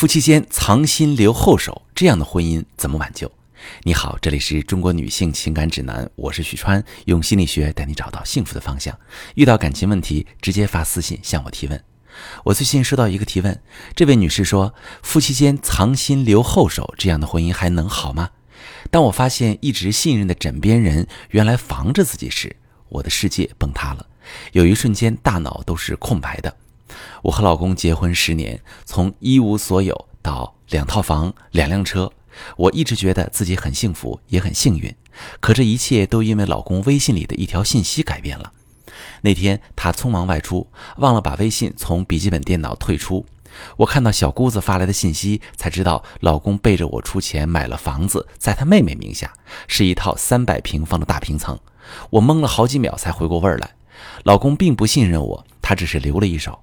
夫妻间藏心留后手，这样的婚姻怎么挽救？你好，这里是中国女性情感指南，我是许川，用心理学带你找到幸福的方向。遇到感情问题，直接发私信向我提问。我最近收到一个提问，这位女士说：夫妻间藏心留后手，这样的婚姻还能好吗？当我发现一直信任的枕边人原来防着自己时，我的世界崩塌了，有一瞬间大脑都是空白的。我和老公结婚十年，从一无所有到两套房、两辆车，我一直觉得自己很幸福，也很幸运。可这一切都因为老公微信里的一条信息改变了。那天他匆忙外出，忘了把微信从笔记本电脑退出。我看到小姑子发来的信息，才知道老公背着我出钱买了房子，在他妹妹名下，是一套三百平方的大平层。我懵了好几秒，才回过味儿来。老公并不信任我，他只是留了一手。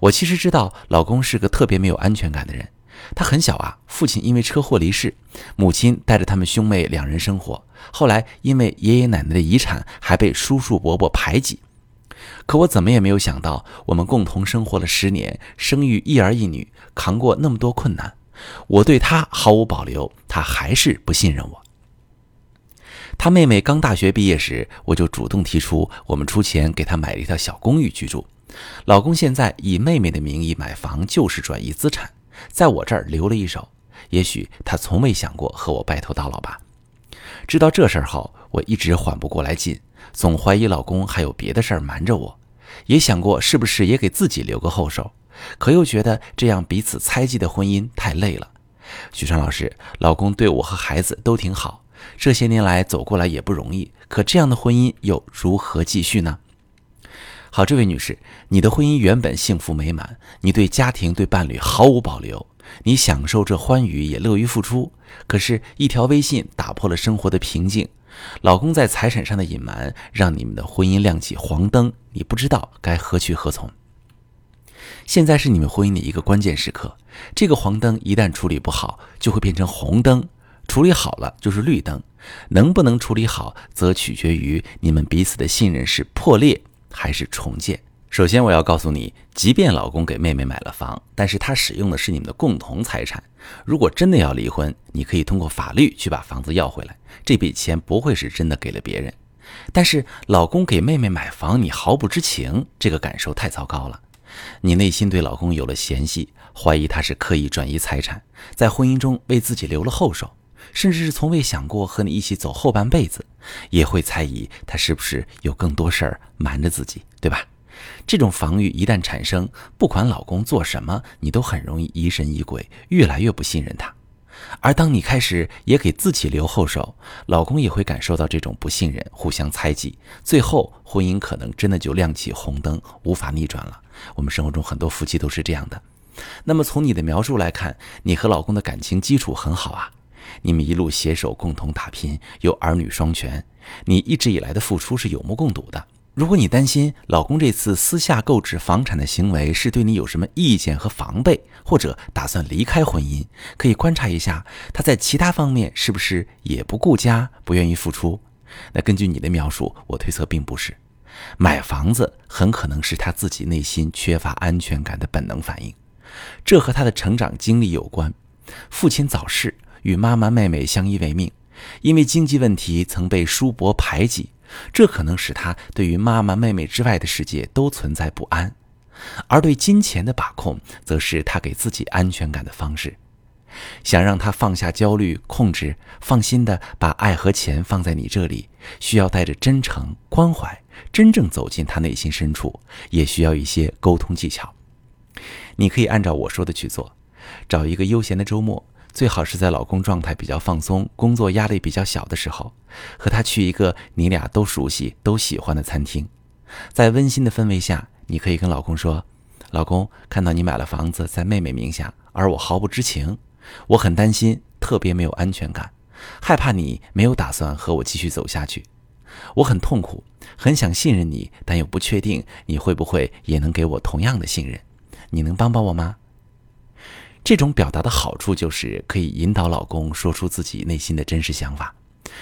我其实知道，老公是个特别没有安全感的人。他很小啊，父亲因为车祸离世，母亲带着他们兄妹两人生活。后来因为爷爷奶奶的遗产，还被叔叔伯伯排挤。可我怎么也没有想到，我们共同生活了十年，生育一儿一女，扛过那么多困难，我对他毫无保留，他还是不信任我。他妹妹刚大学毕业时，我就主动提出，我们出钱给他买了一套小公寓居住。老公现在以妹妹的名义买房，就是转移资产，在我这儿留了一手。也许他从未想过和我白头到老吧。知道这事儿后，我一直缓不过来劲，总怀疑老公还有别的事儿瞒着我。也想过是不是也给自己留个后手，可又觉得这样彼此猜忌的婚姻太累了。许川老师，老公对我和孩子都挺好，这些年来走过来也不容易，可这样的婚姻又如何继续呢？好，这位女士，你的婚姻原本幸福美满，你对家庭、对伴侣毫无保留，你享受这欢愉，也乐于付出。可是，一条微信打破了生活的平静，老公在财产上的隐瞒，让你们的婚姻亮起黄灯，你不知道该何去何从。现在是你们婚姻的一个关键时刻，这个黄灯一旦处理不好，就会变成红灯；处理好了就是绿灯。能不能处理好，则取决于你们彼此的信任是破裂。还是重建。首先，我要告诉你，即便老公给妹妹买了房，但是他使用的是你们的共同财产。如果真的要离婚，你可以通过法律去把房子要回来，这笔钱不会是真的给了别人。但是，老公给妹妹买房，你毫不知情，这个感受太糟糕了。你内心对老公有了嫌隙，怀疑他是刻意转移财产，在婚姻中为自己留了后手。甚至是从未想过和你一起走后半辈子，也会猜疑他是不是有更多事儿瞒着自己，对吧？这种防御一旦产生，不管老公做什么，你都很容易疑神疑鬼，越来越不信任他。而当你开始也给自己留后手，老公也会感受到这种不信任，互相猜忌，最后婚姻可能真的就亮起红灯，无法逆转了。我们生活中很多夫妻都是这样的。那么从你的描述来看，你和老公的感情基础很好啊。你们一路携手共同打拼，有儿女双全，你一直以来的付出是有目共睹的。如果你担心老公这次私下购置房产的行为是对你有什么意见和防备，或者打算离开婚姻，可以观察一下他在其他方面是不是也不顾家，不愿意付出。那根据你的描述，我推测并不是。买房子很可能是他自己内心缺乏安全感的本能反应，这和他的成长经历有关。父亲早逝。与妈妈、妹妹相依为命，因为经济问题曾被叔伯排挤，这可能使他对于妈妈、妹妹之外的世界都存在不安。而对金钱的把控，则是他给自己安全感的方式。想让他放下焦虑、控制，放心的把爱和钱放在你这里，需要带着真诚、关怀，真正走进他内心深处，也需要一些沟通技巧。你可以按照我说的去做，找一个悠闲的周末。最好是在老公状态比较放松、工作压力比较小的时候，和他去一个你俩都熟悉、都喜欢的餐厅，在温馨的氛围下，你可以跟老公说：“老公，看到你买了房子在妹妹名下，而我毫不知情，我很担心，特别没有安全感，害怕你没有打算和我继续走下去，我很痛苦，很想信任你，但又不确定你会不会也能给我同样的信任，你能帮帮我吗？”这种表达的好处就是可以引导老公说出自己内心的真实想法，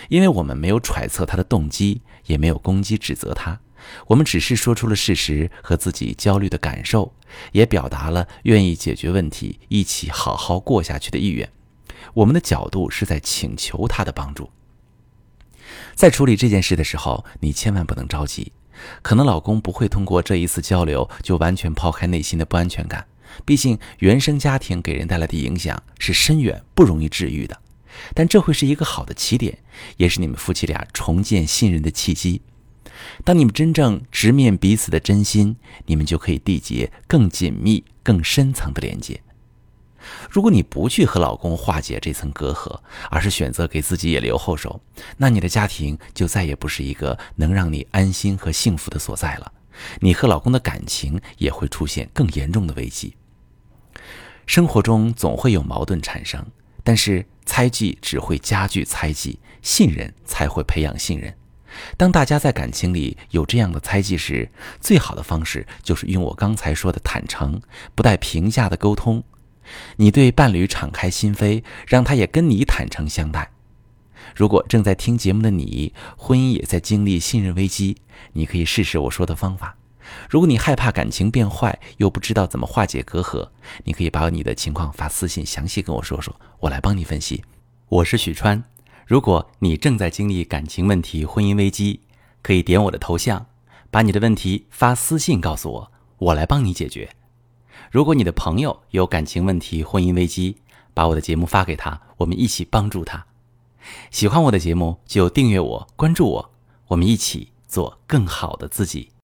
因为我们没有揣测他的动机，也没有攻击指责他，我们只是说出了事实和自己焦虑的感受，也表达了愿意解决问题、一起好好过下去的意愿。我们的角度是在请求他的帮助。在处理这件事的时候，你千万不能着急。可能老公不会通过这一次交流就完全抛开内心的不安全感，毕竟原生家庭给人带来的影响是深远、不容易治愈的。但这会是一个好的起点，也是你们夫妻俩重建信任的契机。当你们真正直面彼此的真心，你们就可以缔结更紧密、更深层的连接。如果你不去和老公化解这层隔阂，而是选择给自己也留后手，那你的家庭就再也不是一个能让你安心和幸福的所在了。你和老公的感情也会出现更严重的危机。生活中总会有矛盾产生，但是猜忌只会加剧猜忌，信任才会培养信任。当大家在感情里有这样的猜忌时，最好的方式就是用我刚才说的坦诚、不带评价的沟通。你对伴侣敞开心扉，让他也跟你坦诚相待。如果正在听节目的你，婚姻也在经历信任危机，你可以试试我说的方法。如果你害怕感情变坏，又不知道怎么化解隔阂，你可以把你的情况发私信，详细跟我说说，我来帮你分析。我是许川。如果你正在经历感情问题、婚姻危机，可以点我的头像，把你的问题发私信告诉我，我来帮你解决。如果你的朋友有感情问题、婚姻危机，把我的节目发给他，我们一起帮助他。喜欢我的节目就订阅我、关注我，我们一起做更好的自己。